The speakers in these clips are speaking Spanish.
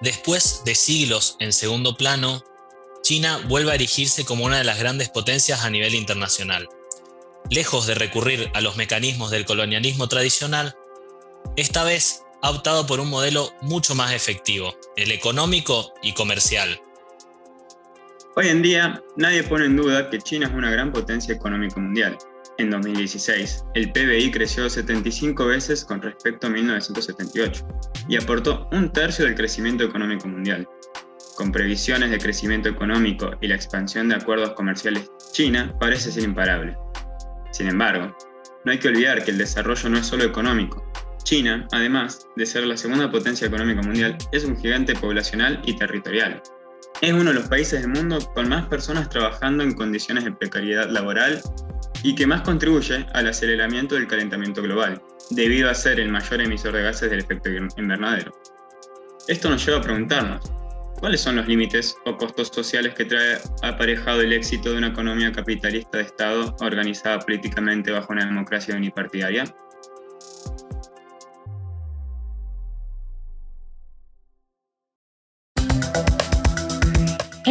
Después de siglos en segundo plano, China vuelve a erigirse como una de las grandes potencias a nivel internacional. Lejos de recurrir a los mecanismos del colonialismo tradicional, esta vez ha optado por un modelo mucho más efectivo, el económico y comercial. Hoy en día, nadie pone en duda que China es una gran potencia económica mundial. En 2016, el PBI creció 75 veces con respecto a 1978 y aportó un tercio del crecimiento económico mundial. Con previsiones de crecimiento económico y la expansión de acuerdos comerciales, China parece ser imparable. Sin embargo, no hay que olvidar que el desarrollo no es solo económico, China, además de ser la segunda potencia económica mundial, es un gigante poblacional y territorial. Es uno de los países del mundo con más personas trabajando en condiciones de precariedad laboral y que más contribuye al aceleramiento del calentamiento global, debido a ser el mayor emisor de gases del efecto invernadero. Esto nos lleva a preguntarnos, ¿cuáles son los límites o costos sociales que trae aparejado el éxito de una economía capitalista de Estado organizada políticamente bajo una democracia unipartidaria?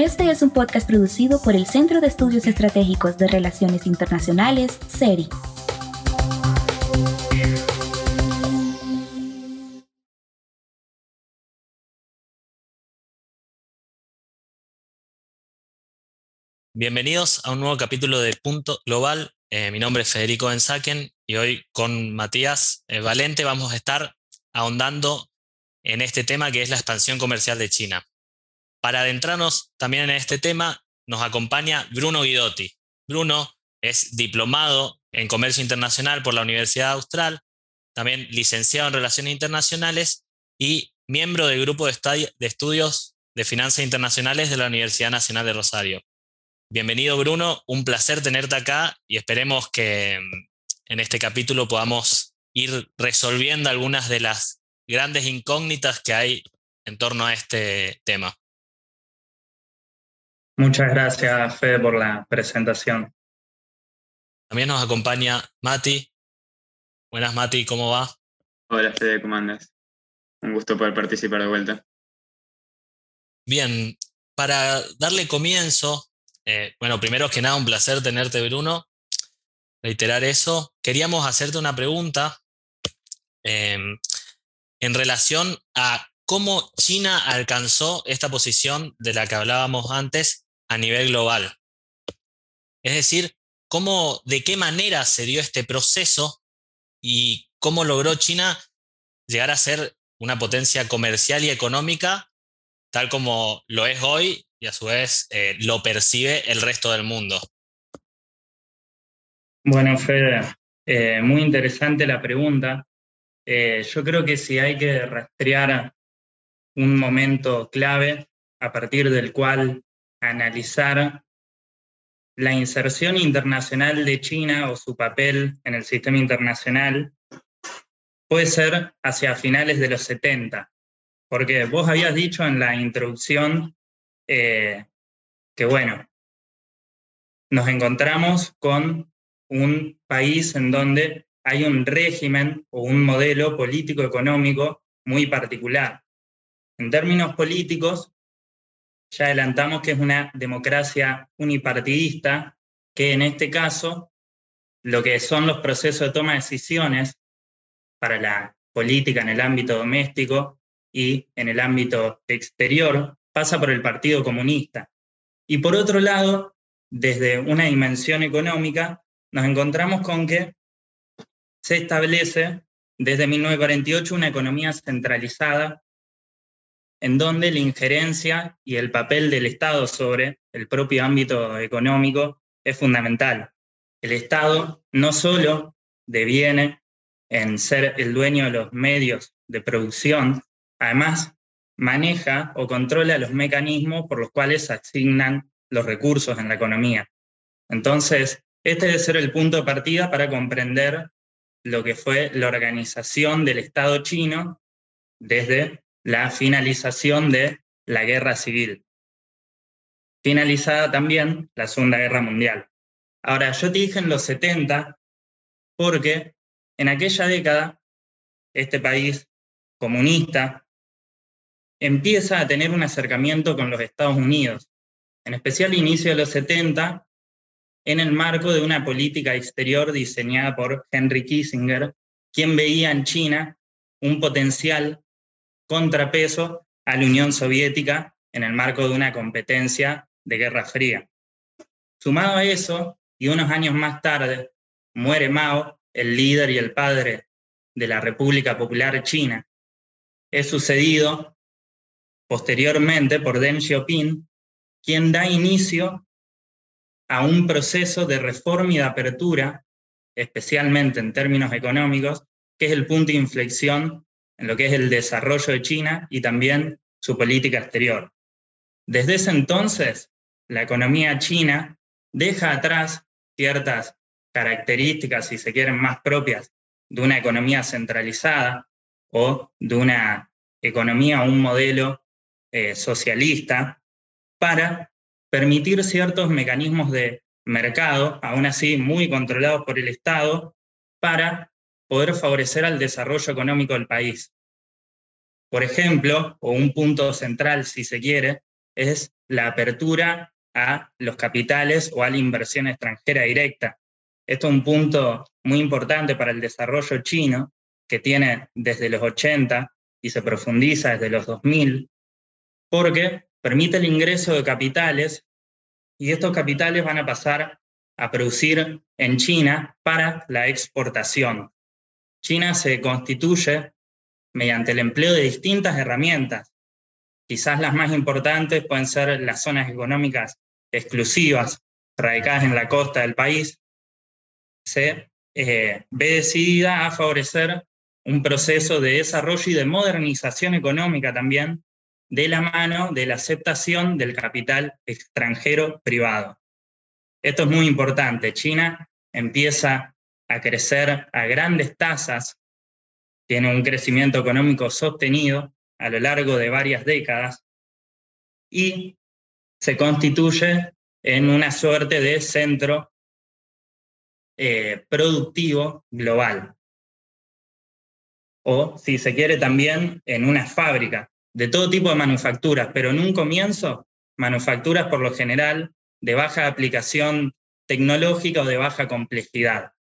Este es un podcast producido por el Centro de Estudios Estratégicos de Relaciones Internacionales, CERI. Bienvenidos a un nuevo capítulo de Punto Global. Eh, mi nombre es Federico Benzaken y hoy con Matías eh, Valente vamos a estar ahondando en este tema que es la expansión comercial de China. Para adentrarnos también en este tema, nos acompaña Bruno Guidotti. Bruno es diplomado en Comercio Internacional por la Universidad Austral, también licenciado en Relaciones Internacionales y miembro del Grupo de, Estudios de Finanzas Internacionales de la Universidad Nacional de Rosario. Bienvenido Bruno, un placer tenerte acá y esperemos que mm, en este capítulo podamos ir resolviendo algunas de las grandes incógnitas que hay en torno a este tema. Muchas gracias, Fede, por la presentación. También nos acompaña Mati. Buenas, Mati, ¿cómo va? Hola, Fede, ¿cómo andas? Un gusto poder participar de vuelta. Bien, para darle comienzo, eh, bueno, primero que nada, un placer tenerte, Bruno. Reiterar eso. Queríamos hacerte una pregunta em, en relación a cómo China alcanzó esta posición de la que hablábamos antes a nivel global. Es decir, cómo, de qué manera se dio este proceso y cómo logró China llegar a ser una potencia comercial y económica tal como lo es hoy y a su vez eh, lo percibe el resto del mundo. Bueno, Fede, eh, muy interesante la pregunta. Eh, yo creo que si hay que rastrear un momento clave a partir del cual analizar la inserción internacional de China o su papel en el sistema internacional puede ser hacia finales de los 70, porque vos habías dicho en la introducción eh, que, bueno, nos encontramos con un país en donde hay un régimen o un modelo político-económico muy particular. En términos políticos, ya adelantamos que es una democracia unipartidista, que en este caso lo que son los procesos de toma de decisiones para la política en el ámbito doméstico y en el ámbito exterior pasa por el Partido Comunista. Y por otro lado, desde una dimensión económica, nos encontramos con que se establece desde 1948 una economía centralizada en donde la injerencia y el papel del Estado sobre el propio ámbito económico es fundamental. El Estado no solo deviene en ser el dueño de los medios de producción, además maneja o controla los mecanismos por los cuales se asignan los recursos en la economía. Entonces, este debe ser el punto de partida para comprender lo que fue la organización del Estado chino desde la finalización de la guerra civil. Finalizada también la Segunda Guerra Mundial. Ahora, yo te dije en los 70 porque en aquella década este país comunista empieza a tener un acercamiento con los Estados Unidos, en especial inicio de los 70, en el marco de una política exterior diseñada por Henry Kissinger, quien veía en China un potencial contrapeso a la Unión Soviética en el marco de una competencia de Guerra Fría. Sumado a eso, y unos años más tarde, muere Mao, el líder y el padre de la República Popular China. Es sucedido posteriormente por Deng Xiaoping, quien da inicio a un proceso de reforma y de apertura, especialmente en términos económicos, que es el punto de inflexión en lo que es el desarrollo de China y también su política exterior. Desde ese entonces, la economía china deja atrás ciertas características, si se quieren, más propias de una economía centralizada o de una economía o un modelo eh, socialista para permitir ciertos mecanismos de mercado, aún así muy controlados por el Estado, para poder favorecer al desarrollo económico del país. Por ejemplo, o un punto central, si se quiere, es la apertura a los capitales o a la inversión extranjera directa. Esto es un punto muy importante para el desarrollo chino, que tiene desde los 80 y se profundiza desde los 2000, porque permite el ingreso de capitales y estos capitales van a pasar a producir en China para la exportación. China se constituye mediante el empleo de distintas herramientas. Quizás las más importantes pueden ser las zonas económicas exclusivas radicadas en la costa del país. Se eh, ve decidida a favorecer un proceso de desarrollo y de modernización económica también de la mano de la aceptación del capital extranjero privado. Esto es muy importante. China empieza a crecer a grandes tasas, tiene un crecimiento económico sostenido a lo largo de varias décadas y se constituye en una suerte de centro eh, productivo global. O, si se quiere, también en una fábrica de todo tipo de manufacturas, pero en un comienzo, manufacturas por lo general de baja aplicación tecnológica o de baja complejidad.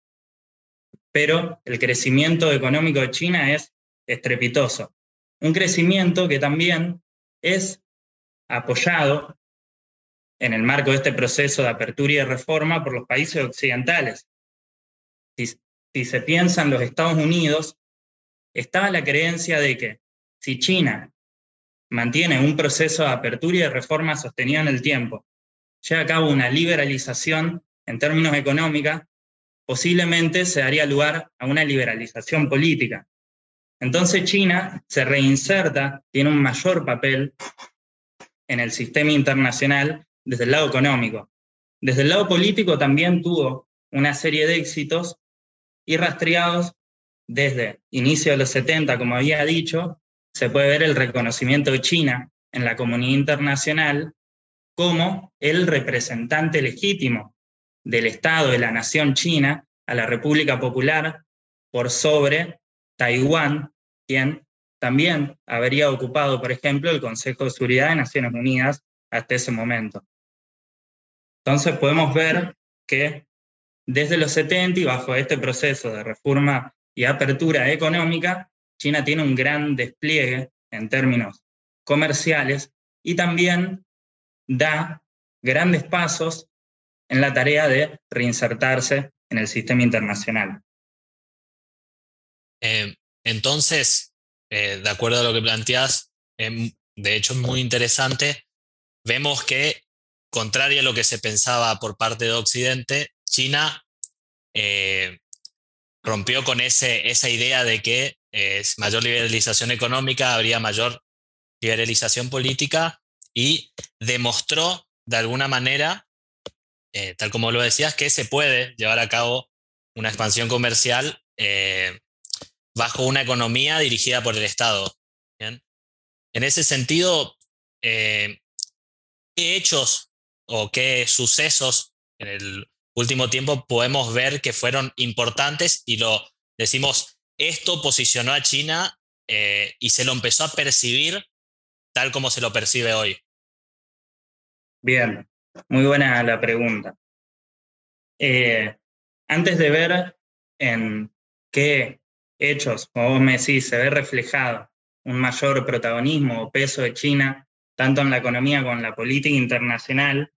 Pero el crecimiento económico de China es estrepitoso. Un crecimiento que también es apoyado en el marco de este proceso de apertura y de reforma por los países occidentales. Si, se piensa en los Estados Unidos, estaba la creencia de que si China mantiene un proceso de apertura y de reforma sostenido en el tiempo, lleva a cabo una liberalización en términos económicos, posiblemente se daría lugar a una liberalización política. Entonces China se reinserta, tiene un mayor papel en el sistema internacional desde el lado económico. Desde el lado político también tuvo una serie de éxitos y rastreados desde inicio de los 70, como había dicho, se puede ver el reconocimiento de China en la comunidad internacional como el representante legítimo del Estado de la nación china a la República Popular por sobre Taiwán, quien también habría ocupado, por ejemplo, el Consejo de Seguridad de Naciones Unidas hasta ese momento. Entonces podemos ver que desde los 70 y bajo este proceso de reforma y apertura económica, China tiene un gran despliegue en términos comerciales y también da grandes pasos en la tarea de reinsertarse en el sistema internacional. Eh, entonces, eh, de acuerdo a lo que planteas, em, de hecho es muy interesante, vemos que, contrario a lo que se pensaba por parte de Occidente, China eh, rompió con ese, esa idea de que mayor liberalización económica, habría mayor liberalización política y demostró de alguna manera, eh, tal como lo decías, que se puede llevar a cabo una expansión comercial eh, bajo una economía dirigida por el Estado. En ese sentido, eh, ¿qué hechos o qué sucesos en el último tiempo podemos ver que fueron importantes y lo decimos esto posicionó a China y se lo empezó a percibir tal como se lo percibe hoy? Bien, muy buena la pregunta. Eh, antes de ver en qué hechos, como vos me decís, se ve reflejado un mayor protagonismo o peso de China, tanto en la economía como en la política internacional,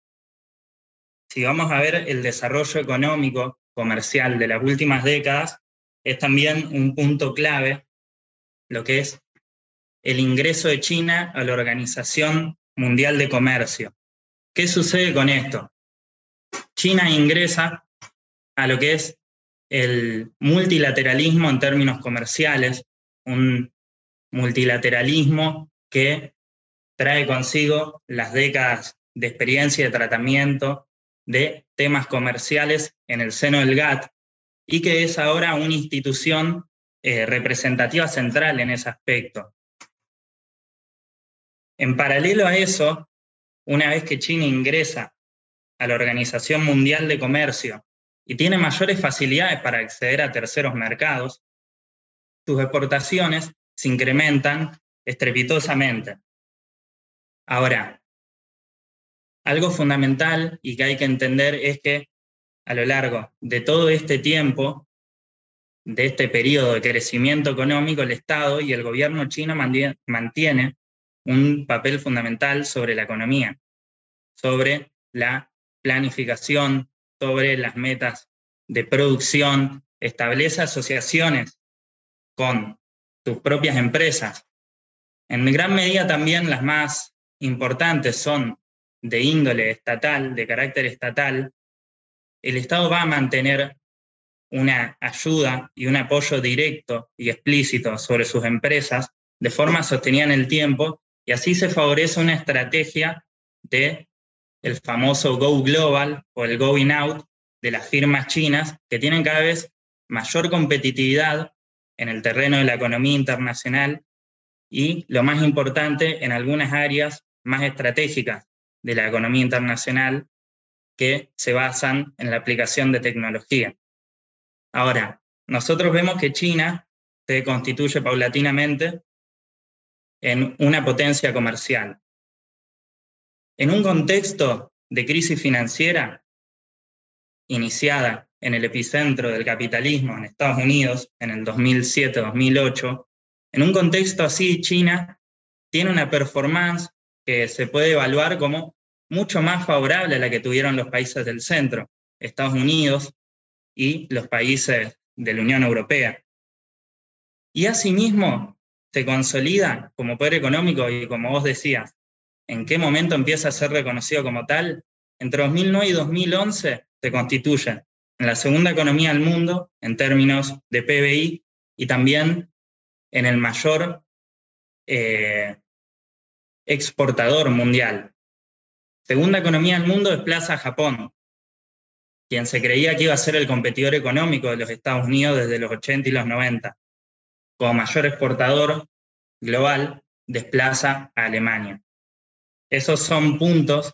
si vamos a ver el desarrollo económico, comercial de las últimas décadas, es también un punto clave lo que es el ingreso de China a la Organización Mundial de Comercio. ¿Qué sucede con esto? China ingresa a lo que es el multilateralismo en términos comerciales, un multilateralismo que trae consigo las décadas de experiencia y de tratamiento de temas comerciales en el seno del GATT y que es ahora una institución eh, representativa central en ese aspecto. En paralelo a eso, una vez que China ingresa a la Organización Mundial de Comercio y tiene mayores facilidades para acceder a terceros mercados, sus exportaciones se incrementan estrepitosamente. Ahora, algo fundamental y que hay que entender es que a lo largo de todo este tiempo, de este periodo de crecimiento económico, el Estado y el gobierno chino mantiene un papel fundamental sobre la economía, sobre la planificación, sobre las metas de producción, establece asociaciones con tus propias empresas. En gran medida también las más importantes son de índole estatal, de carácter estatal, el Estado va a mantener una ayuda y un apoyo directo y explícito sobre sus empresas de forma sostenida en el tiempo y así se favorece una estrategia de el famoso Go Global o el Going Out de las firmas chinas que tienen cada vez mayor competitividad en el terreno de la economía internacional y, lo más importante, en algunas áreas más estratégicas de la economía internacional que se basan en la aplicación de tecnología. Ahora, nosotros vemos que China se constituye paulatinamente en una potencia comercial. En un contexto de crisis financiera iniciada en el epicentro del capitalismo en Estados Unidos en el 2007-2008, en un contexto así, China tiene una performance que se puede evaluar como mucho más favorable a la que tuvieron los países del centro, Estados Unidos y los países de la Unión Europea. Y asimismo se consolida como poder económico y como vos decías, ¿en qué momento empieza a ser reconocido como tal? Entre 2009 y 2011 se constituye en la segunda economía del mundo en términos de PBI y también en el mayor eh, exportador mundial. Segunda economía del mundo desplaza a Japón, quien se creía que iba a ser el competidor económico de los Estados Unidos desde los 80 y los 90. Como mayor exportador global, desplaza a Alemania. Esos son puntos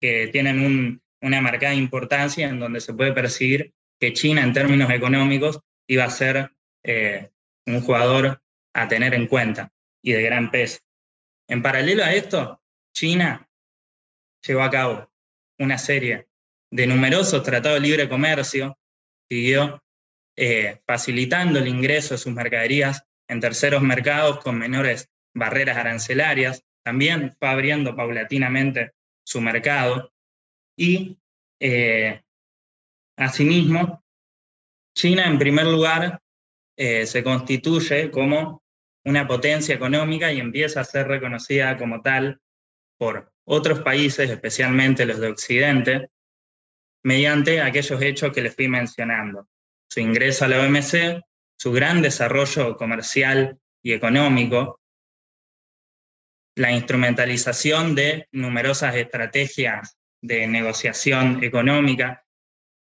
que tienen una marcada importancia en donde se puede percibir que China en términos económicos iba a ser eh, un jugador a tener en cuenta y de gran peso. En paralelo a esto, China llevó a cabo una serie de numerosos tratados de libre comercio, siguió eh, facilitando el ingreso de sus mercaderías en terceros mercados con menores barreras arancelarias, también abriendo paulatinamente su mercado y eh, asimismo, China en primer lugar eh, se constituye como una potencia económica y empieza a ser reconocida como tal por otros países, especialmente los de Occidente, mediante aquellos hechos que les fui mencionando. Su ingreso a la OMC, su gran desarrollo comercial y económico, la instrumentalización de numerosas estrategias de negociación económica,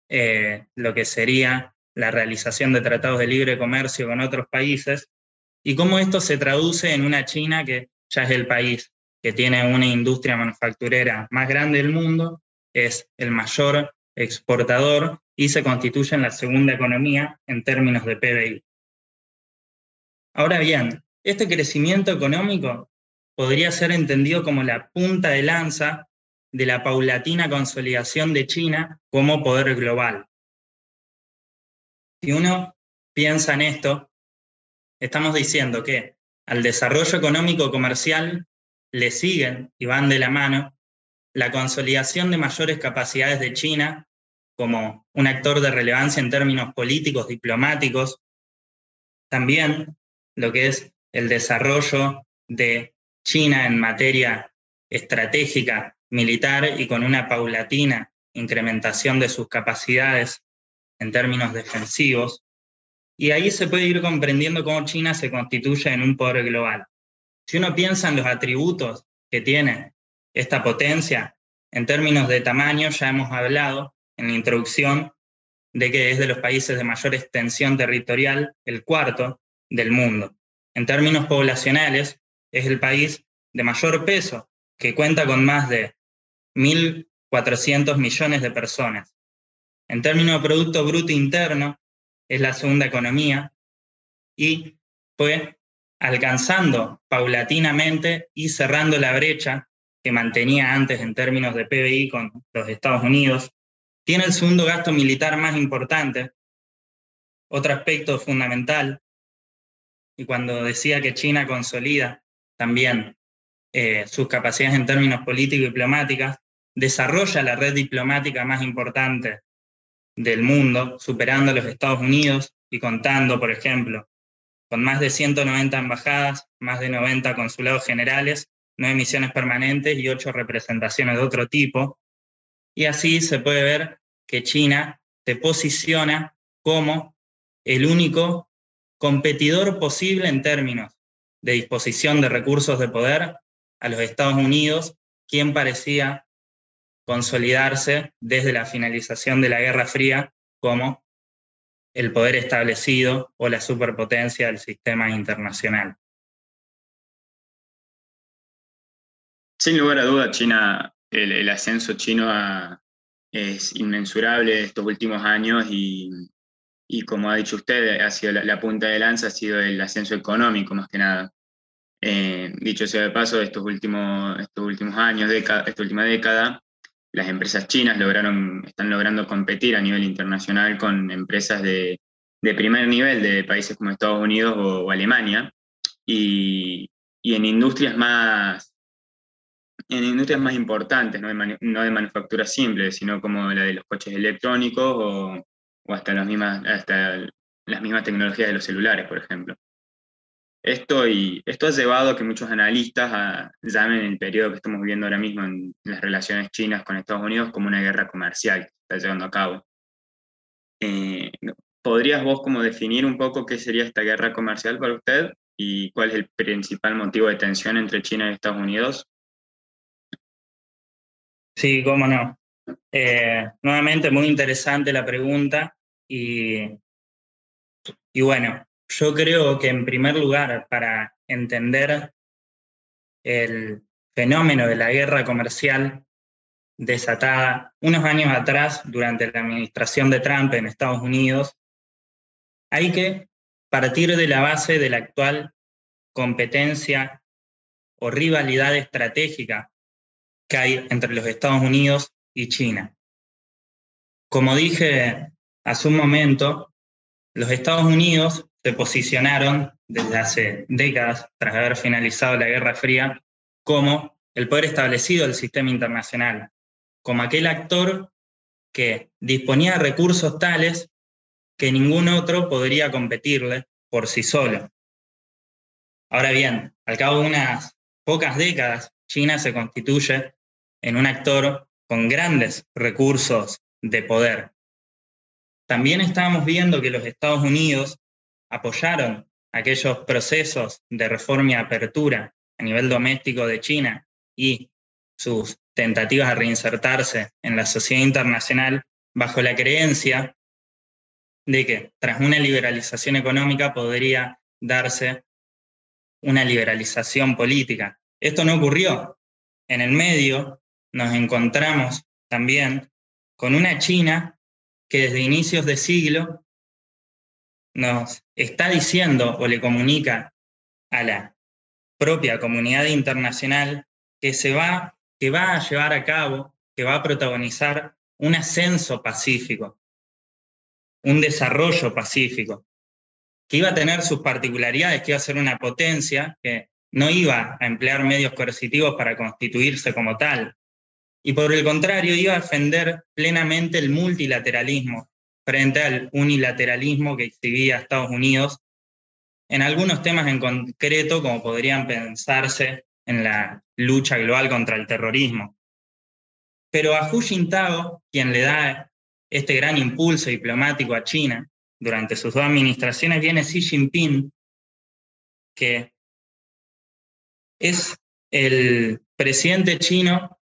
eh, lo que sería la realización de tratados de libre comercio con otros países, y cómo esto se traduce en una China que ya es el país que tiene una industria manufacturera más grande del mundo, es el mayor exportador y se constituye en la segunda economía en términos de PBI. Ahora bien, este crecimiento económico podría ser entendido como la punta de lanza de la paulatina consolidación de China como poder global. Si uno piensa en esto, estamos diciendo que al desarrollo económico comercial le siguen y van de la mano la consolidación de mayores capacidades de China como un actor de relevancia en términos políticos, diplomáticos, también lo que es el desarrollo de China en materia estratégica, militar y con una paulatina incrementación de sus capacidades en términos defensivos. Y ahí se puede ir comprendiendo cómo China se constituye en un poder global. Si uno piensa en los atributos que tiene esta potencia, en términos de tamaño, ya hemos hablado en la introducción de que es de los países de mayor extensión territorial, el cuarto del mundo. En términos poblacionales, es el país de mayor peso, que cuenta con más de 1.400 millones de personas. En términos de Producto Bruto Interno, es la segunda economía y fue alcanzando paulatinamente y cerrando la brecha que mantenía antes en términos de PBI con los Estados Unidos. Tiene el segundo gasto militar más importante. Otro aspecto fundamental, y cuando decía que China consolida también eh, sus capacidades en términos políticos y diplomáticas, desarrolla la red diplomática más importante del mundo, superando a los Estados Unidos y contando, por ejemplo, con más de 190 embajadas, más de 90 consulados generales, nueve misiones permanentes y ocho representaciones de otro tipo. Y así se puede ver que China se posiciona como el único competidor posible en términos de disposición de recursos de poder a los Estados Unidos, quien parecía consolidarse desde la finalización de la Guerra Fría como el poder establecido o la superpotencia del sistema internacional. Sin lugar a duda, China, el, ascenso chino es inmensurable estos últimos años y, como ha dicho usted, ha sido la, punta de lanza, ha sido el ascenso económico más que nada. Eh, dicho sea de paso, estos últimos, estos últimos años, esta última década, las empresas chinas lograron, están logrando competir a nivel internacional con empresas de, primer nivel de países como Estados Unidos o, Alemania, y, en industrias más en industrias más importantes, no de, manufactura simple, sino como la de los coches electrónicos o, hasta, las mismas, hasta las mismas tecnologías de los celulares, por ejemplo. Esto, y, esto ha llevado a que muchos analistas llamen el periodo que estamos viviendo ahora mismo en las relaciones chinas con Estados Unidos como una guerra comercial que está llevando a cabo. Eh, ¿Podrías vos como definir un poco qué sería esta guerra comercial para usted y cuál es el principal motivo de tensión entre China y Estados Unidos? Sí, cómo no. Eh, nuevamente, muy interesante la pregunta y, y bueno, yo creo que en primer lugar, para entender el fenómeno de la guerra comercial desatada unos años atrás durante la administración de Trump en Estados Unidos, hay que partir de la base de la actual competencia o rivalidad estratégica que hay entre los Estados Unidos y China. Como dije hace un momento, los Estados Unidos se posicionaron desde hace décadas, tras haber finalizado la Guerra Fría, como el poder establecido del sistema internacional, como aquel actor que disponía de recursos tales que ningún otro podría competirle por sí solo. Ahora bien, al cabo de unas pocas décadas, China se constituye en un actor con grandes recursos de poder. También estábamos viendo que los Estados Unidos apoyaron aquellos procesos de reforma y apertura a nivel doméstico de China y sus tentativas de reinsertarse en la sociedad internacional bajo la creencia de que tras una liberalización económica podría darse una liberalización política. Esto no ocurrió. En el medio nos encontramos también con una China que desde inicios de siglo nos está diciendo o le comunica a la propia comunidad internacional que se va, que va a llevar a cabo, que va a protagonizar un ascenso pacífico, un desarrollo pacífico, que iba a tener sus particularidades, que iba a ser una potencia, que no iba a emplear medios coercitivos para constituirse como tal, y por el contrario iba a defender plenamente el multilateralismo frente al unilateralismo que exhibía Estados Unidos en algunos temas en concreto, como podrían pensarse en la lucha global contra el terrorismo. Pero a Hu Jintao, quien le da este gran impulso diplomático a China durante sus dos administraciones, viene Xi Jinping, que es el presidente chino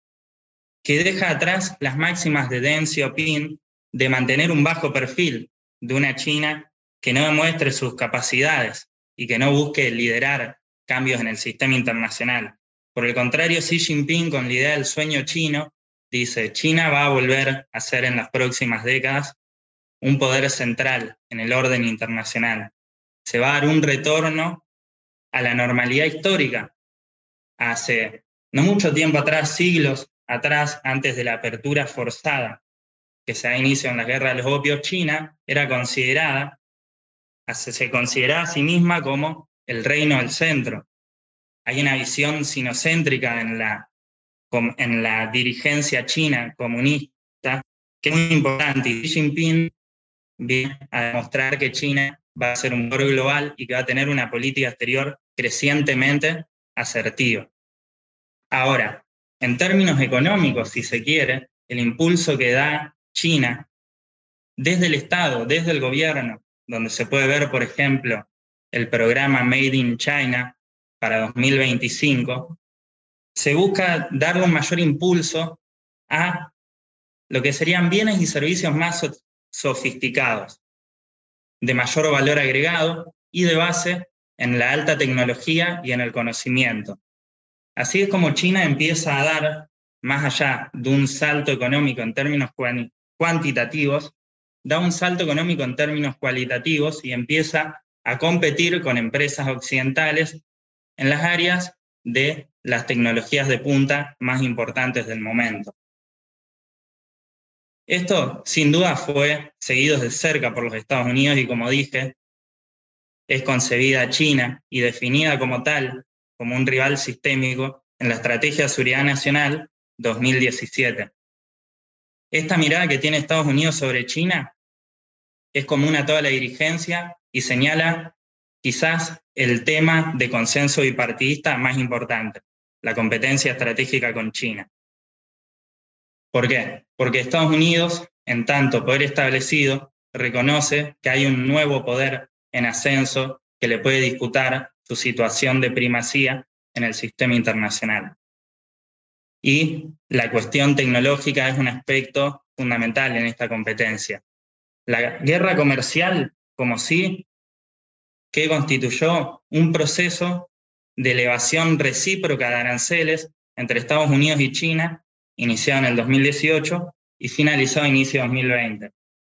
que deja atrás las máximas de Deng Xiaoping de mantener un bajo perfil de una China que no demuestre sus capacidades y que no busque liderar cambios en el sistema internacional. Por el contrario, Xi Jinping, con la idea del sueño chino, dice, China va a volver a ser en las próximas décadas un poder central en el orden internacional. Se va a dar un retorno a la normalidad histórica. Hace no mucho tiempo atrás, siglos atrás, antes de la apertura forzada que se da inicio en la guerra de los opios, China era considerada, se consideraba a sí misma como el reino del centro. Hay una visión sinocéntrica en la, en la dirigencia china comunista que es muy importante. Y Xi Jinping viene a demostrar que China va a ser un poder global y que va a tener una política exterior crecientemente asertiva. Ahora, en términos económicos, si se quiere, el impulso que da China desde el Estado, desde el gobierno, donde se puede ver, por ejemplo, el programa Made in China para 2025, se busca darle un mayor impulso a lo que serían bienes y servicios más sofisticados, de mayor valor agregado y de base en la alta tecnología y en el conocimiento. Así es como China empieza a dar, más allá de un salto económico en términos cuantitativos, da un salto económico en términos cualitativos y empieza a competir con empresas occidentales en las áreas de las tecnologías de punta más importantes del momento. Esto sin duda fue seguido de cerca por los Estados Unidos y como dije, es concebida China y definida como tal, como un rival sistémico en la Estrategia de Seguridad Nacional 2017. Esta mirada que tiene Estados Unidos sobre China es común a toda la dirigencia y señala quizás el tema de consenso bipartidista más importante, la competencia estratégica con China. ¿Por qué? Porque Estados Unidos, en tanto poder establecido, reconoce que hay un nuevo poder en ascenso que le puede disputar su situación de primacía en el sistema internacional. Y la cuestión tecnológica es un aspecto fundamental en esta competencia. La guerra comercial, como sí, que constituyó un proceso de elevación recíproca de aranceles entre Estados Unidos y China, iniciado en el 2018 y finalizado a inicio de 2020.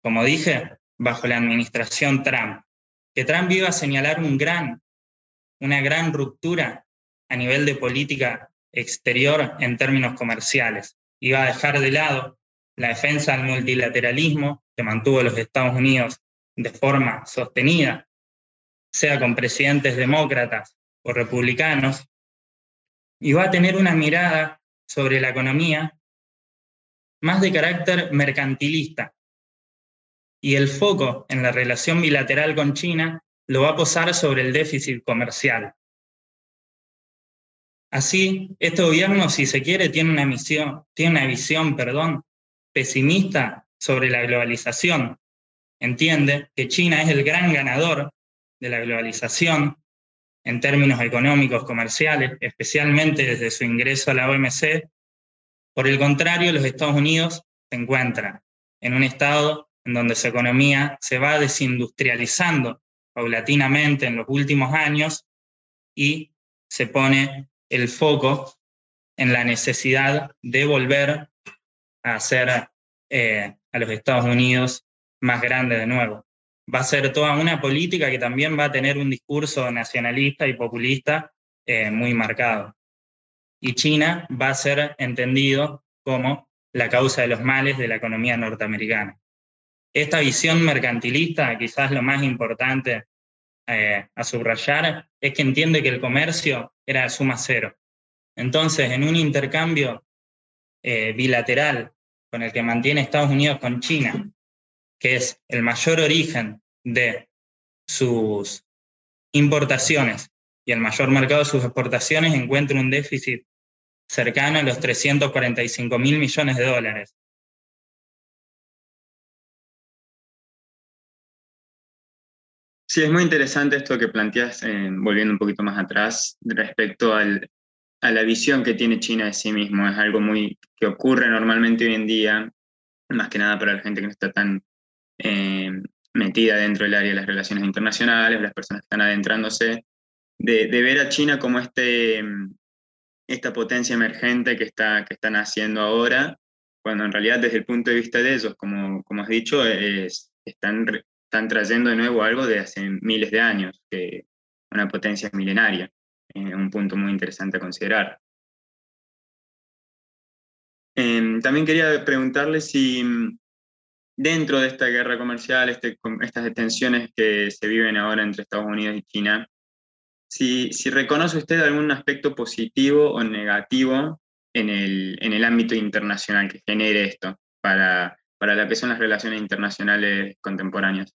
Como dije, bajo la administración Trump, que Trump iba a señalar un gran, una gran ruptura a nivel de política exterior en términos comerciales. Iba a dejar de lado la defensa del multilateralismo que mantuvo los Estados Unidos de forma sostenida, sea con presidentes demócratas o republicanos, y va a tener una mirada sobre la economía más de carácter mercantilista. Y el foco en la relación bilateral con China lo va a posar sobre el déficit comercial. Así, este gobierno, si se quiere, tiene una, visión perdón, pesimista sobre la globalización. Entiende que China es el gran ganador de la globalización en términos económicos, comerciales, especialmente desde su ingreso a la OMC. Por el contrario, los Estados Unidos se encuentran en un estado en donde su economía se va desindustrializando paulatinamente en los últimos años y se pone el foco en la necesidad de volver a hacer eh, a los Estados Unidos más grande de nuevo. Va a ser toda una política que también va a tener un discurso nacionalista y populista eh, muy marcado. Y China va a ser entendido como la causa de los males de la economía norteamericana. Esta visión mercantilista, quizás lo más importante eh, a subrayar, es que entiende que el comercio era de suma cero. Entonces, en un intercambio eh, bilateral con el que mantiene Estados Unidos con China, que es el mayor origen de sus importaciones y el mayor mercado de sus exportaciones, encuentra un déficit cercano a los 345 mil millones de dólares. Sí, es muy interesante esto que planteas, eh, volviendo un poquito más atrás, respecto al, a la visión que tiene China de sí mismo. Es algo muy que ocurre normalmente hoy en día, más que nada para la gente que no está tan eh, metida dentro del área de las relaciones internacionales, las personas que están adentrándose, de, de ver a China como este, esta potencia emergente que, está, que están haciendo ahora, cuando en realidad desde el punto de vista de ellos, como, como has dicho, es, están, están trayendo de nuevo algo de hace miles de años, que una potencia milenaria. Eh, un punto muy interesante a considerar. Em, también quería preguntarle si mm, dentro de esta guerra comercial, este, estas tensiones que se viven ahora entre Estados Unidos y China, si, reconoce usted algún aspecto positivo o negativo en el, en el ámbito internacional que genere esto para, para lo que son las relaciones internacionales contemporáneas.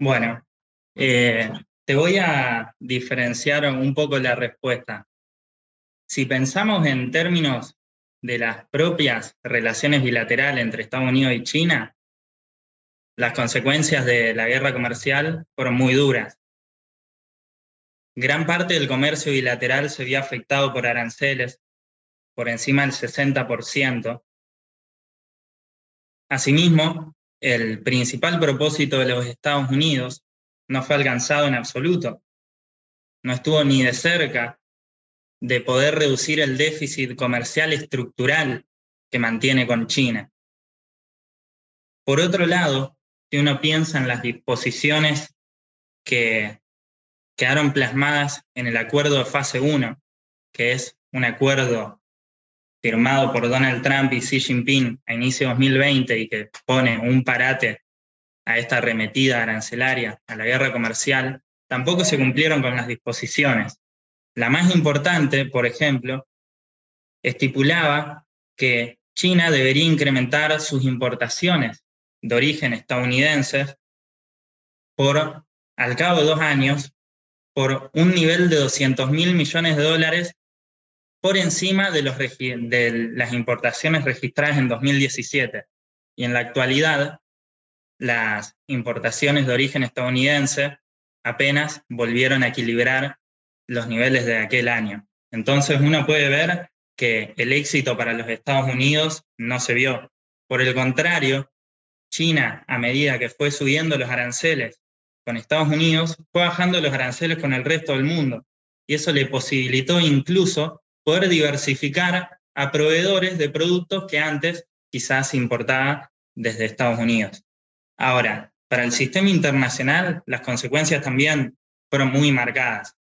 Bueno, eh, te voy a diferenciar un poco la respuesta. Si pensamos en términos de las propias relaciones bilaterales entre Estados Unidos y China, las consecuencias de la guerra comercial fueron muy duras. Gran parte del comercio bilateral se vio afectado por aranceles, por encima del 60%. Asimismo, el principal propósito de los Estados Unidos no fue alcanzado en absoluto. No estuvo ni de cerca de poder reducir el déficit comercial estructural que mantiene con China. Por otro lado, si uno piensa en las disposiciones que quedaron plasmadas en el acuerdo de fase 1, que es un acuerdo firmado por Donald Trump y Xi Jinping a inicio de 2020 y que pone un parate a esta arremetida arancelaria, a la guerra comercial, tampoco se cumplieron con las disposiciones. La más importante, por ejemplo, estipulaba que China debería incrementar sus importaciones de origen estadounidense por, al cabo de dos años, por un nivel de 200 mil millones de dólares por encima de, las importaciones registradas en 2017. Y en la actualidad, las importaciones de origen estadounidense apenas volvieron a equilibrar los niveles de aquel año. Entonces uno puede ver que el éxito para los Estados Unidos no se vio. Por el contrario, China, a medida que fue subiendo los aranceles con Estados Unidos, fue bajando los aranceles con el resto del mundo. Y eso le posibilitó incluso poder diversificar a proveedores de productos que antes quizás importaba desde Estados Unidos. Ahora, para el sistema internacional, las consecuencias también fueron muy marcadas.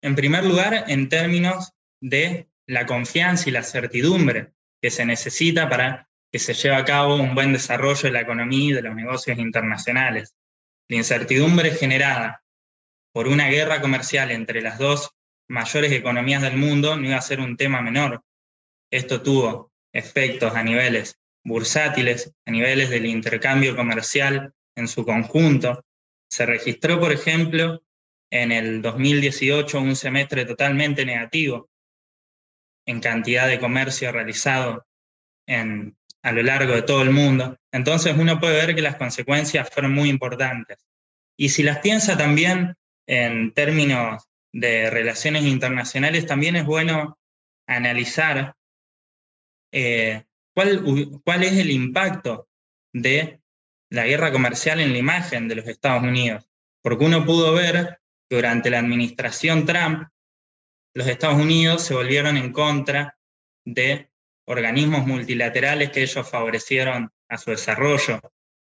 En primer lugar, en términos de la confianza y la certidumbre que se necesita para que se lleve a cabo un buen desarrollo de la economía y de los negocios internacionales. La incertidumbre generada por una guerra comercial entre las dos mayores economías del mundo no iba a ser un tema menor. Esto tuvo efectos a niveles bursátiles a niveles del intercambio comercial en su conjunto. Se registró, por ejemplo, en el 2018 un semestre totalmente negativo en cantidad de comercio realizado en, a lo largo de todo el mundo. Entonces uno puede ver que las consecuencias fueron muy importantes. Y si las piensa también en términos de relaciones internacionales, también es bueno analizar eh, ¿Cuál, es el impacto de la guerra comercial en la imagen de los Estados Unidos? Porque uno pudo ver que durante la administración Trump, los Estados Unidos se volvieron en contra de organismos multilaterales que ellos favorecieron a su desarrollo.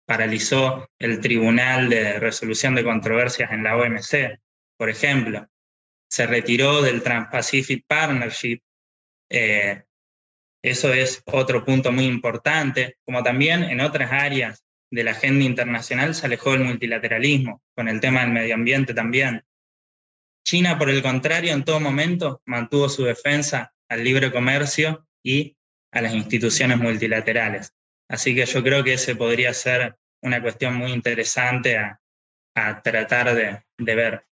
paralizó el Tribunal de Resolución de Controversias en la OMC, por ejemplo. Se retiró del Trans-Pacific Partnership. Eh, eso es otro punto muy importante, como también en otras áreas de la agenda internacional se alejó del multilateralismo, con el tema del medio ambiente también. China, por el contrario, en todo momento mantuvo su defensa al libre comercio y a las instituciones multilaterales. Así que yo creo que ese podría ser una cuestión muy interesante a, tratar de, ver.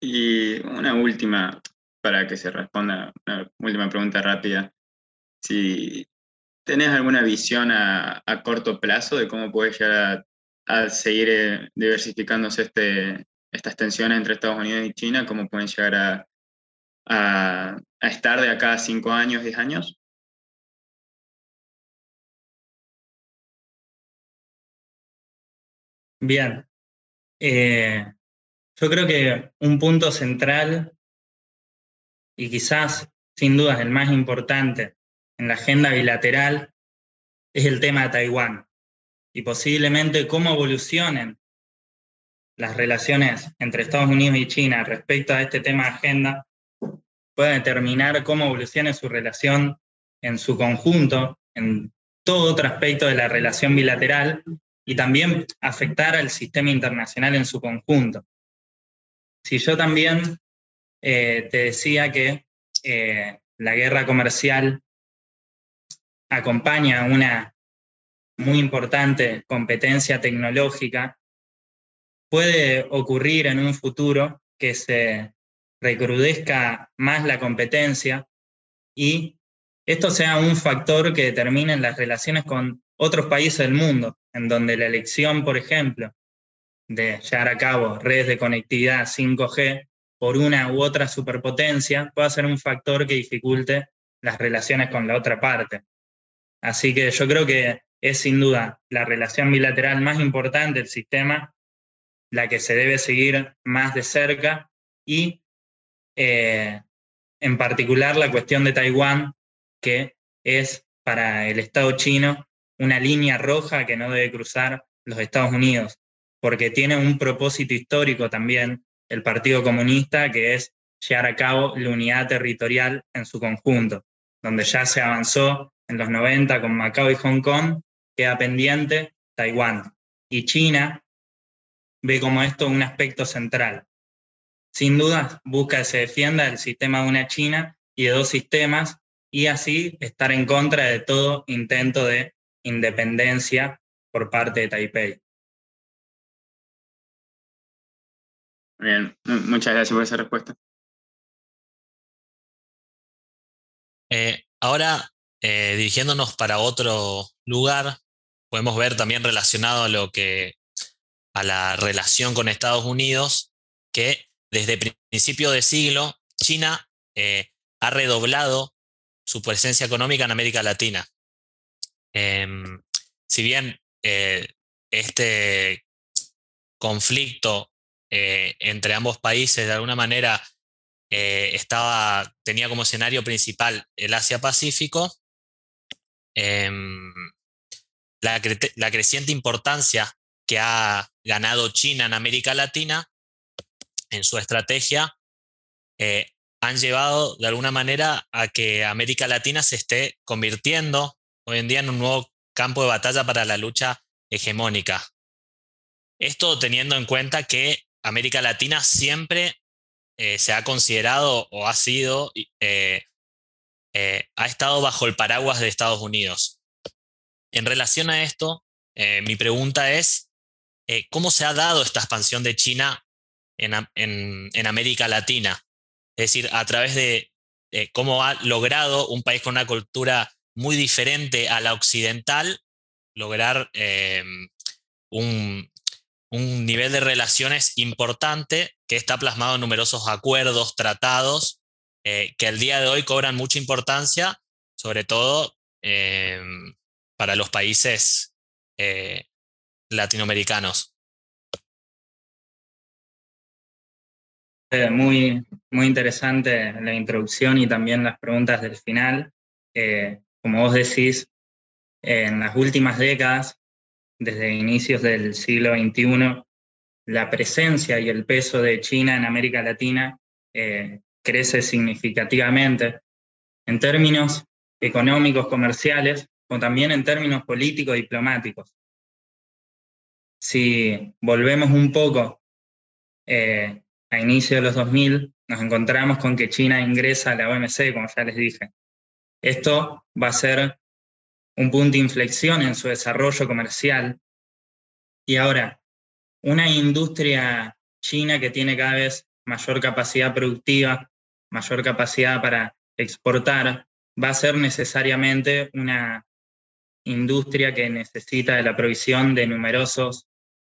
Y una última, para que se responda, una última pregunta rápida. Si tenés alguna visión a, corto plazo de cómo puede llegar a, seguir eh, diversificándose este, estas tensiones entre Estados Unidos y China, cómo pueden llegar a, a, estar de acá a cinco años, diez años? Bien. Eh, yo creo que un punto central y quizás sin dudas el más importante en la agenda bilateral es el tema de Taiwán y posiblemente cómo evolucionen las relaciones entre Estados Unidos y China respecto a este tema de agenda pueda determinar cómo evolucione su relación en su conjunto, en todo otro aspecto de la relación bilateral y también afectar al sistema internacional en su conjunto. Si yo también eh, te decía que eh, la guerra comercial acompaña una muy importante competencia tecnológica, puede ocurrir en un futuro que se recrudezca más la competencia y esto sea un factor que determine las relaciones con otros países del mundo, en donde la elección, por ejemplo, de llevar a cabo redes de conectividad 5G por una u otra superpotencia pueda ser un factor que dificulte las relaciones con la otra parte. Así que yo creo que es sin duda la relación bilateral más importante del sistema, la que se debe seguir más de cerca y eh, en particular la cuestión de Taiwán, que es para el Estado chino una línea roja que no debe cruzar los Estados Unidos, porque tiene un propósito histórico también el Partido Comunista, que es llevar a cabo la unidad territorial en su conjunto, donde ya se avanzó en los 90 con Macao y Hong Kong, queda pendiente Taiwán. Y China ve como esto un aspecto central. Sin duda, busca que se defienda el sistema de una China y de dos sistemas y así estar en contra de todo intento de independencia por parte de Taipei. Bien, muchas gracias por esa respuesta. Eh, ahora, eh, dirigiéndonos para otro lugar, podemos ver también relacionado a lo que a la relación con Estados Unidos, que desde principio de siglo China eh, ha redoblado su presencia económica en América Latina. Em, si bien este conflicto entre ambos países de alguna manera estaba, tenía como escenario principal el Asia-Pacífico, Em, la, creciente importancia que ha ganado China en América Latina en su estrategia eh, han llevado de alguna manera a que América Latina se esté convirtiendo hoy en día en un nuevo campo de batalla para la lucha hegemónica. Esto teniendo en cuenta que América Latina siempre eh, se ha considerado o ha sido eh, eh, ha estado bajo el paraguas de Estados Unidos. En relación a esto, mi pregunta es, ¿cómo se ha dado esta expansión de China en, América Latina? Es decir, a través de cómo ha logrado un país con una cultura muy diferente a la occidental, lograr un, un nivel de relaciones importante que está plasmado en numerosos acuerdos, tratados eh, que al día de hoy cobran mucha importancia, sobre todo em, para los países eh, latinoamericanos. Eh, muy, muy interesante la introducción y también las preguntas del final. como vos decís, en las últimas décadas, desde inicios del siglo XXI, la presencia y el peso de China en América Latina eh, crece significativamente en términos económicos, comerciales, como también en términos políticos, diplomáticos. Si volvemos un poco eh, a inicio de los 2000, nos encontramos con que China ingresa a la OMC, como ya les dije. Esto va a ser un punto de inflexión en su desarrollo comercial. Y ahora, una industria china que tiene cada vez mayor capacidad productiva, mayor capacidad para exportar, va a ser necesariamente una industria que necesita de la provisión de numerosos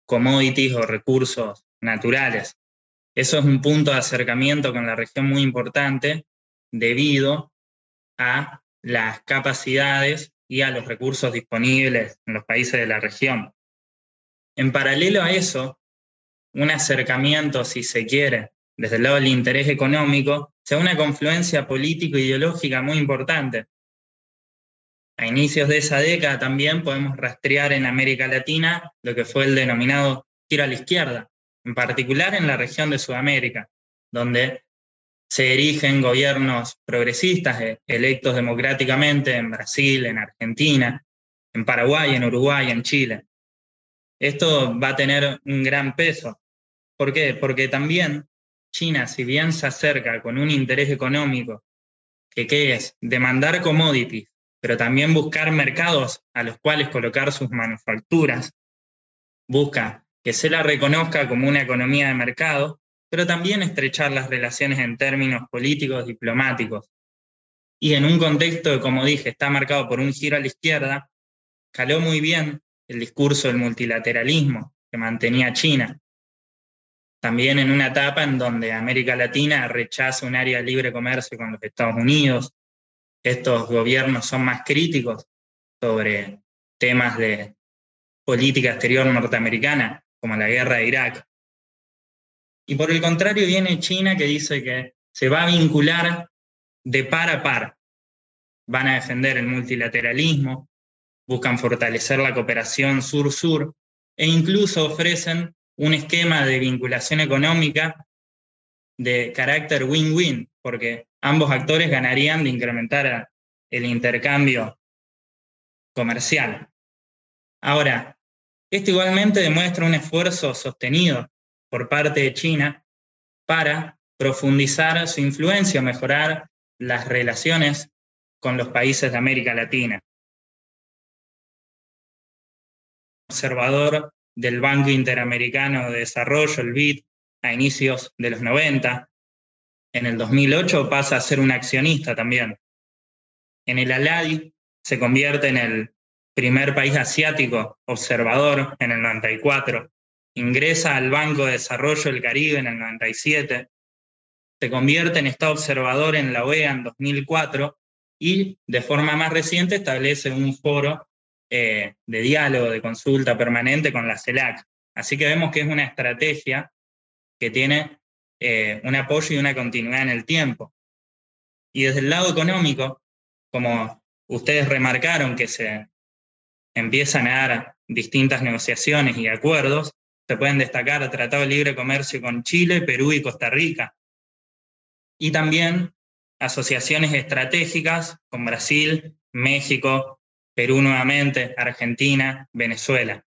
commodities o recursos naturales. Eso es un punto de acercamiento con la región muy importante debido a las capacidades y a los recursos disponibles en los países de la región. En paralelo a eso, un acercamiento, si se quiere, desde el lado del interés económico, sea una confluencia político-ideológica muy importante. A inicios de esa década también podemos rastrear en América Latina lo que fue el denominado giro a la izquierda, en particular en la región de Sudamérica, donde se erigen gobiernos progresistas eh, electos democráticamente en Brasil, en Argentina, en Paraguay, en Uruguay, en Chile. Esto va a tener un gran peso. ¿Por qué? Porque también China, si bien se acerca con un interés económico, que ¿qué es? Demandar commodities, pero también buscar mercados a los cuales colocar sus manufacturas, busca que se la reconozca como una economía de mercado, pero también estrechar las relaciones en términos políticos, diplomáticos. Y en un contexto que, como dije, está marcado por un giro a la izquierda, caló muy bien el discurso del multilateralismo que mantenía China. También en una etapa en donde América Latina rechaza un área de libre comercio con los Estados Unidos. Estos gobiernos son más críticos sobre temas de política exterior norteamericana como la guerra de Irak. Y por el contrario viene China que dice que se va a vincular de par a par. Van a defender el multilateralismo, buscan fortalecer la cooperación sur-sur e incluso ofrecen un esquema de vinculación económica de carácter win-win, porque ambos actores ganarían de incrementar el intercambio comercial. Ahora, esto igualmente demuestra un esfuerzo sostenido por parte de China para profundizar su influencia, mejorar las relaciones con los países de América Latina. Observador del Banco Interamericano de Desarrollo, el BID, a inicios de los 90. En el 2008 pasa a ser un accionista también. En el ALADI se convierte en el primer país asiático observador en el 94, ingresa al Banco de Desarrollo del Caribe en el 97, se convierte en Estado observador en la OEA en 2004 y de forma más reciente establece un foro eh, de diálogo, de consulta permanente con la CELAC. Así que vemos que es una estrategia que tiene eh, un apoyo y una continuidad en el tiempo. Y desde el lado económico, como ustedes remarcaron que se empiezan a dar distintas negociaciones y acuerdos, se pueden destacar Tratado de Libre Comercio con Chile, Perú y Costa Rica. Y también asociaciones estratégicas con Brasil, México, Perú nuevamente, Argentina, Venezuela.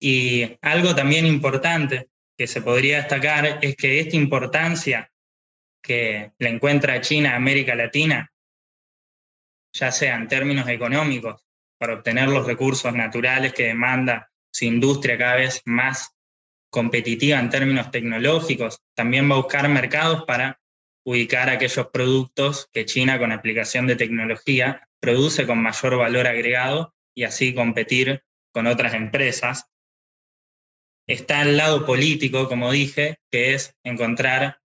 Y algo también importante que se podría destacar es que esta importancia que le encuentra China a América Latina, ya sea en términos económicos para obtener los recursos naturales que demanda su industria cada vez más competitiva en términos tecnológicos, también va a buscar mercados para ubicar aquellos productos que China con aplicación de tecnología produce con mayor valor agregado y así competir con otras empresas. Está el lado político, como dije, que es encontrar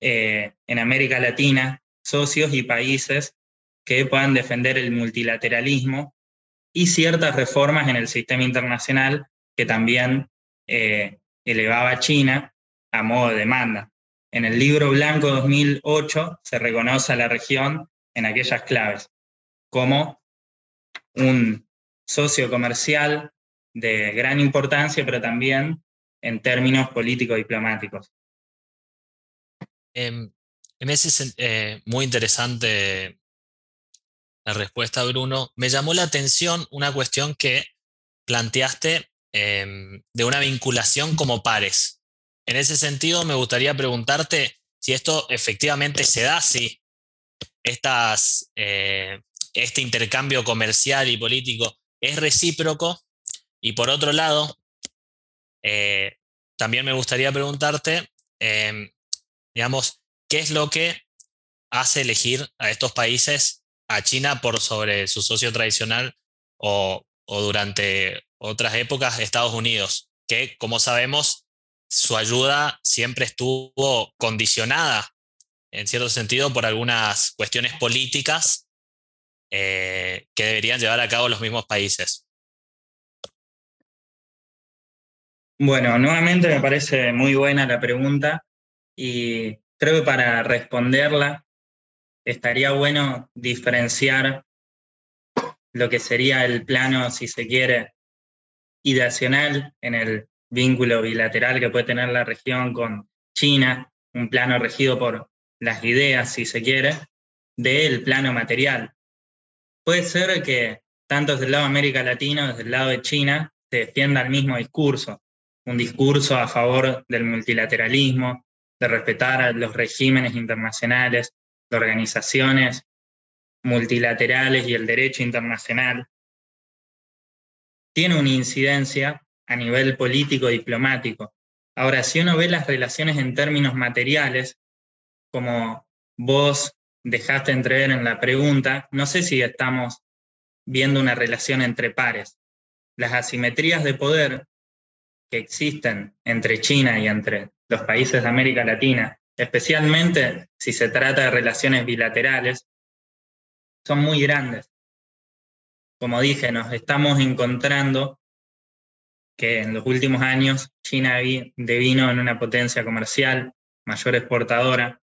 eh, en América Latina socios y países que puedan defender el multilateralismo y ciertas reformas en el sistema internacional que también eh, elevaba a China a modo de demanda. En el libro blanco 2008 se reconoce a la región en aquellas claves, como un socio comercial de gran importancia, pero también en términos político-diplomáticos. Em, en ese eh, muy interesante la respuesta, Bruno. Me llamó la atención una cuestión que planteaste em, de una vinculación como pares. En ese sentido, me gustaría preguntarte si esto efectivamente se da, estas, eh, este intercambio comercial y político es recíproco. Y por otro lado, eh, también me gustaría preguntarte, em, digamos, ¿qué es lo que hace elegir a estos países, a China por sobre su socio tradicional o, o durante otras épocas Estados Unidos? Que, como sabemos, su ayuda siempre estuvo condicionada, en cierto sentido, por algunas cuestiones políticas eh, que deberían llevar a cabo los mismos países. Bueno, nuevamente me parece muy buena la pregunta y creo que para responderla estaría bueno diferenciar lo que sería el plano, si se quiere, ideacional en el vínculo bilateral que puede tener la región con China, un plano regido por las ideas, si se quiere, del plano material. Puede ser que tanto desde el lado de América Latina, desde el lado de China, se defienda el mismo discurso, un discurso a favor del multilateralismo, de respetar a los regímenes internacionales, organizaciones multilaterales y el derecho internacional, tiene una incidencia a nivel político-diplomático. Ahora, si uno ve las relaciones en términos materiales, como vos dejaste entrever en la pregunta, no sé si estamos viendo una relación entre pares. Las asimetrías de poder que existen entre China y entre los países de América Latina, especialmente si se trata de relaciones bilaterales, son muy grandes. Como dije, nos estamos encontrando que en los últimos años China devino en una potencia comercial, mayor exportadora,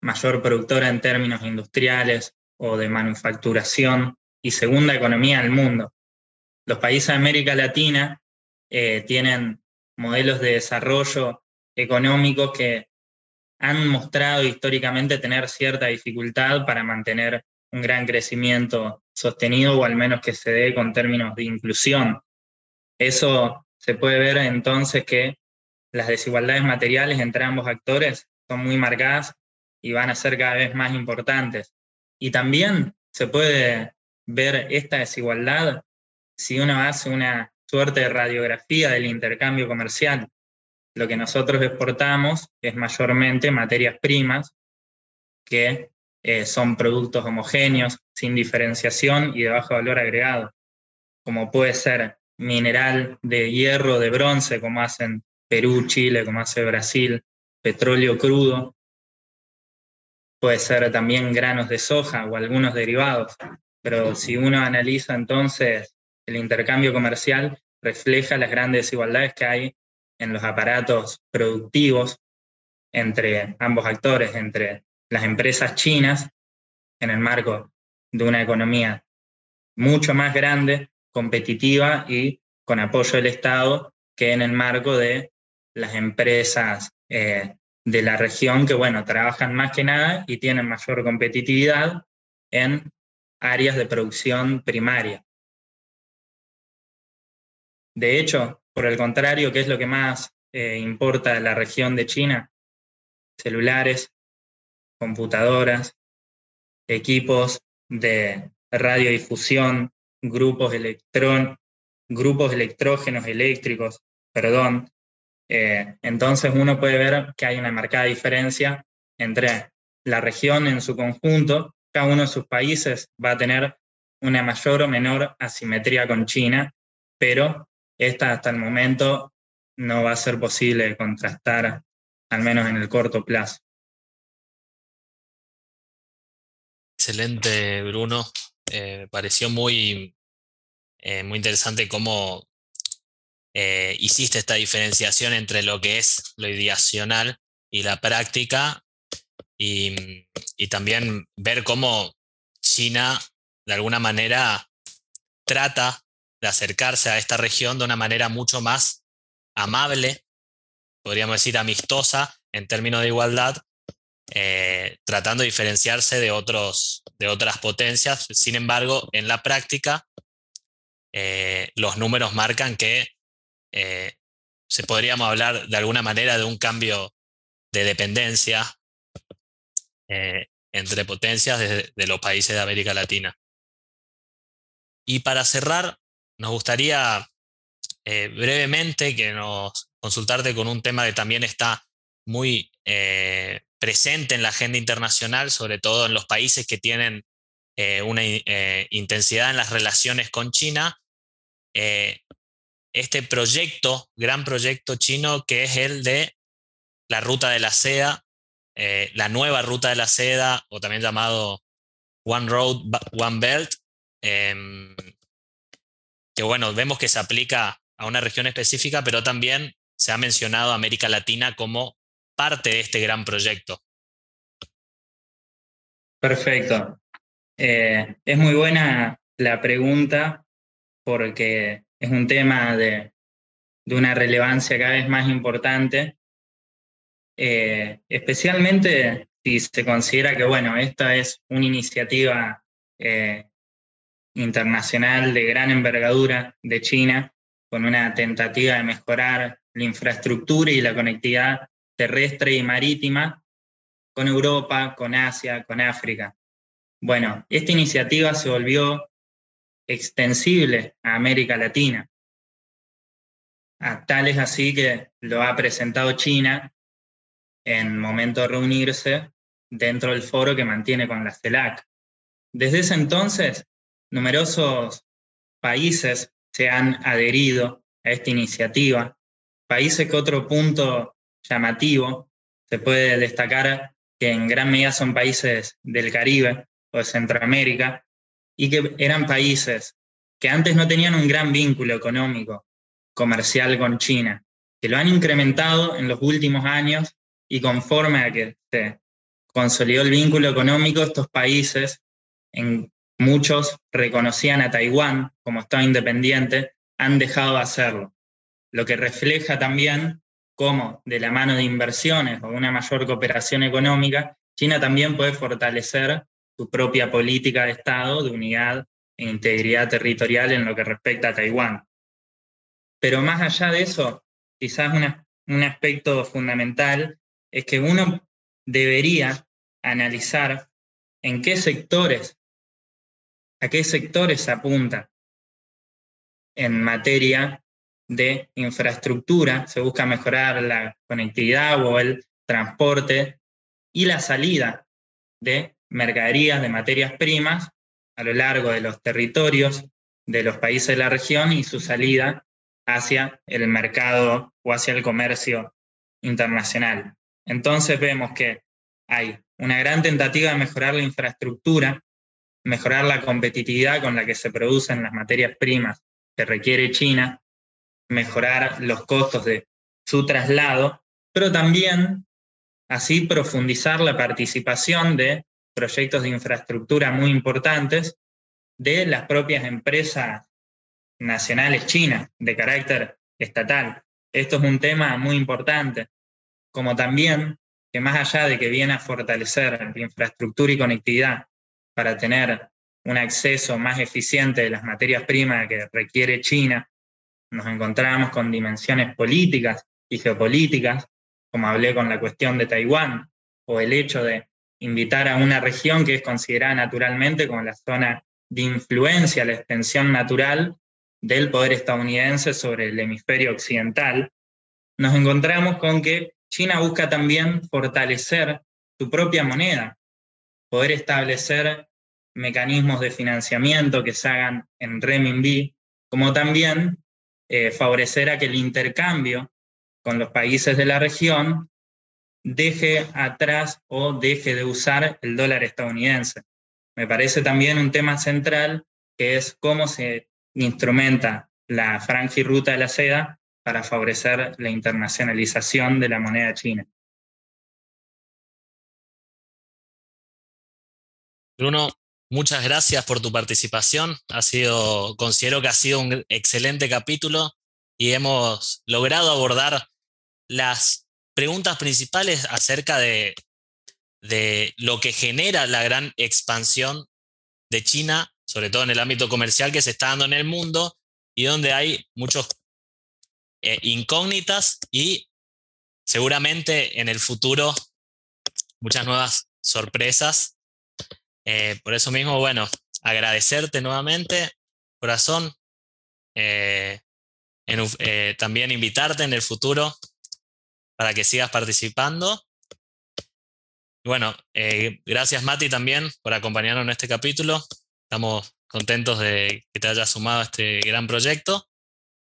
mayor productora en términos industriales o de manufacturación y segunda economía del mundo. Los países de América Latina eh, tienen modelos de desarrollo económico que han mostrado históricamente tener cierta dificultad para mantener un gran crecimiento sostenido o al menos que se dé con términos de inclusión. Eso se puede ver entonces que las desigualdades materiales entre ambos actores son muy marcadas y van a ser cada vez más importantes. Y también se puede ver esta desigualdad si uno hace una suerte de radiografía del intercambio comercial. Lo que nosotros exportamos es mayormente materias primas que eh, son productos homogéneos, sin diferenciación y de bajo valor agregado, como puede ser mineral de hierro, de bronce, como hacen Perú, Chile, como hace Brasil, petróleo crudo, puede ser también granos de soja o algunos derivados, pero si uno analiza entonces el intercambio comercial, refleja las grandes desigualdades que hay en los aparatos productivos entre ambos actores, entre las empresas chinas, en el marco de una economía mucho más grande, competitiva y con apoyo del Estado, que en el marco de las empresas eh, de la región que, bueno, trabajan más que nada y tienen mayor competitividad en áreas de producción primaria. De hecho, por el contrario, ¿qué es lo que más eh, importa de la región de China? Celulares, computadoras, equipos de radiodifusión, grupos, electrón, grupos electrógenos eléctricos, perdón, eh, entonces uno puede ver que hay una marcada diferencia entre la región en su conjunto, cada uno de sus países va a tener una mayor o menor asimetría con China, pero esta hasta el momento no va a ser posible contrastar, al menos en el corto plazo. Excelente, Bruno. Eh, pareció muy, eh, muy interesante cómo eh, hiciste esta diferenciación entre lo que es lo ideacional y la práctica, y, también ver cómo China de alguna manera trata de acercarse a esta región de una manera mucho más amable, podríamos decir amistosa en términos de igualdad, eh, tratando de diferenciarse de, otros, de otras potencias. Sin embargo, en la práctica, eh, los números marcan que eh, se podríamos hablar de alguna manera de un cambio de dependencia entre potencias de, los países de América Latina. Y para cerrar, nos gustaría brevemente que nos consultarte con un tema que también está muy presente en la agenda internacional, sobre todo en los países que tienen eh, una eh, intensidad en las relaciones con China, eh, este proyecto, gran proyecto chino, que es el de la ruta de la seda, la nueva ruta de la seda, o también llamado One Road, One Belt, em, que bueno, vemos que se aplica a una región específica, pero también se ha mencionado América Latina como parte de este gran proyecto. Perfecto. Eh, es muy buena la pregunta porque es un tema de, una relevancia cada vez más importante, eh, especialmente si se considera que, bueno, esta es una iniciativa eh, internacional de gran envergadura de China, con una tentativa de mejorar la infraestructura y la conectividad terrestre y marítima con Europa, con Asia, con África. Bueno, esta iniciativa se volvió extensible a América Latina. A tal es así que lo ha presentado China en momento de reunirse dentro del foro que mantiene con la CELAC. Desde ese entonces, numerosos países se han adherido a esta iniciativa, países que otro punto llamativo, se puede destacar que en gran medida son países del Caribe o de Centroamérica, y que eran países que antes no tenían un gran vínculo económico, comercial con China, que lo han incrementado en los últimos años y conforme a que se consolidó el vínculo económico, estos países, en muchos reconocían a Taiwán como Estado independiente, han dejado de hacerlo, lo que refleja también cómo de la mano de inversiones o una mayor cooperación económica, China también puede fortalecer su propia política de Estado de unidad e integridad territorial en lo que respecta a Taiwán. Pero más allá de eso, quizás un aspecto fundamental es que uno debería analizar en qué sectores, a qué sectores se apunta en materia de infraestructura, se busca mejorar la conectividad o el transporte y la salida de mercaderías, de materias primas a lo largo de los territorios de los países de la región y su salida hacia el mercado o hacia el comercio internacional. Entonces vemos que hay una gran tentativa de mejorar la infraestructura, mejorar la competitividad con la que se producen las materias primas que requiere China, mejorar los costos de su traslado, pero también así profundizar la participación de proyectos de infraestructura muy importantes de las propias empresas nacionales chinas de carácter estatal. Esto es un tema muy importante, como también que más allá de que viene a fortalecer la infraestructura y conectividad para tener un acceso más eficiente de las materias primas que requiere China. Nos encontramos con dimensiones políticas y geopolíticas, como hablé con la cuestión de Taiwán, o el hecho de invitar a una región que es considerada naturalmente como la zona de influencia, la extensión natural del poder estadounidense sobre el hemisferio occidental, nos encontramos con que China busca también fortalecer su propia moneda, poder establecer mecanismos de financiamiento que se hagan en renminbi, como también eh, favorecer a que el intercambio con los países de la región deje atrás o deje de usar el dólar estadounidense. Me parece también un tema central que es cómo se instrumenta la franja y ruta de la seda para favorecer la internacionalización de la moneda china. Bruno, muchas gracias por tu participación. Ha sido, considero que ha sido un excelente capítulo y hemos logrado abordar las preguntas principales acerca de, lo que genera la gran expansión de China, sobre todo en el ámbito comercial que se está dando en el mundo y donde hay muchos eh, incógnitas y seguramente en el futuro muchas nuevas sorpresas. Eh, por eso mismo, bueno, agradecerte nuevamente, corazón, eh, también invitarte en el futuro para que sigas participando. bueno, gracias Mati también por acompañarnos en este capítulo. Estamos contentos de que te hayas sumado a este gran proyecto.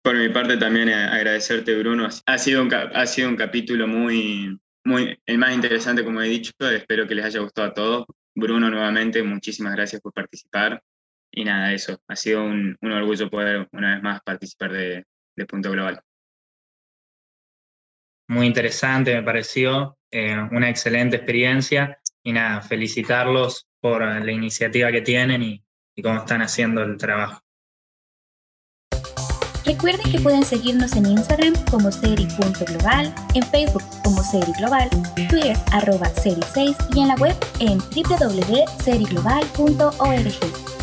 Por mi parte también agradecerte, Bruno. Ha sido un, ha sido un capítulo muy, muy, el más interesante, como he dicho. Espero que les haya gustado a todos. Bruno, nuevamente, muchísimas gracias por participar. Y nada, eso. Ha sido un, orgullo poder una vez más participar de, Punto Global. Muy interesante, me pareció. Eh, una excelente experiencia. Y nada, felicitarlos por la iniciativa que tienen y cómo están haciendo el trabajo. Recuerden que pueden seguirnos en Instagram como seri.global, en Facebook como Seri Global, Twitter arroba Seri6 y en la web en www.seriglobal.org.